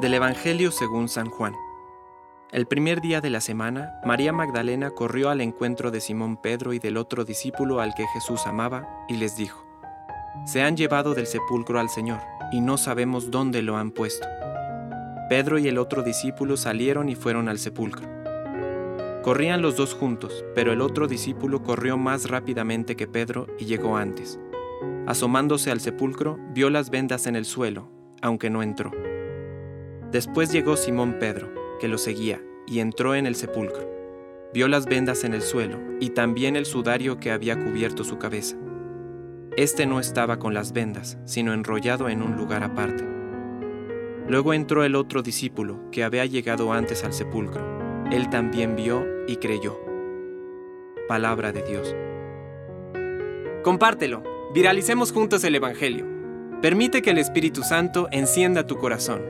Del Evangelio según San Juan. El primer día de la semana, María Magdalena corrió al encuentro de Simón Pedro y del otro discípulo al que Jesús amaba, y les dijo, Se han llevado del sepulcro al Señor, y no sabemos dónde lo han puesto. Pedro y el otro discípulo salieron y fueron al sepulcro. Corrían los dos juntos, pero el otro discípulo corrió más rápidamente que Pedro y llegó antes. Asomándose al sepulcro, vio las vendas en el suelo, aunque no entró. Después llegó Simón Pedro, que lo seguía, y entró en el sepulcro. Vio las vendas en el suelo y también el sudario que había cubierto su cabeza. Este no estaba con las vendas, sino enrollado en un lugar aparte. Luego entró el otro discípulo, que había llegado antes al sepulcro. Él también vio y creyó. Palabra de Dios. Compártelo, viralicemos juntos el Evangelio. Permite que el Espíritu Santo encienda tu corazón.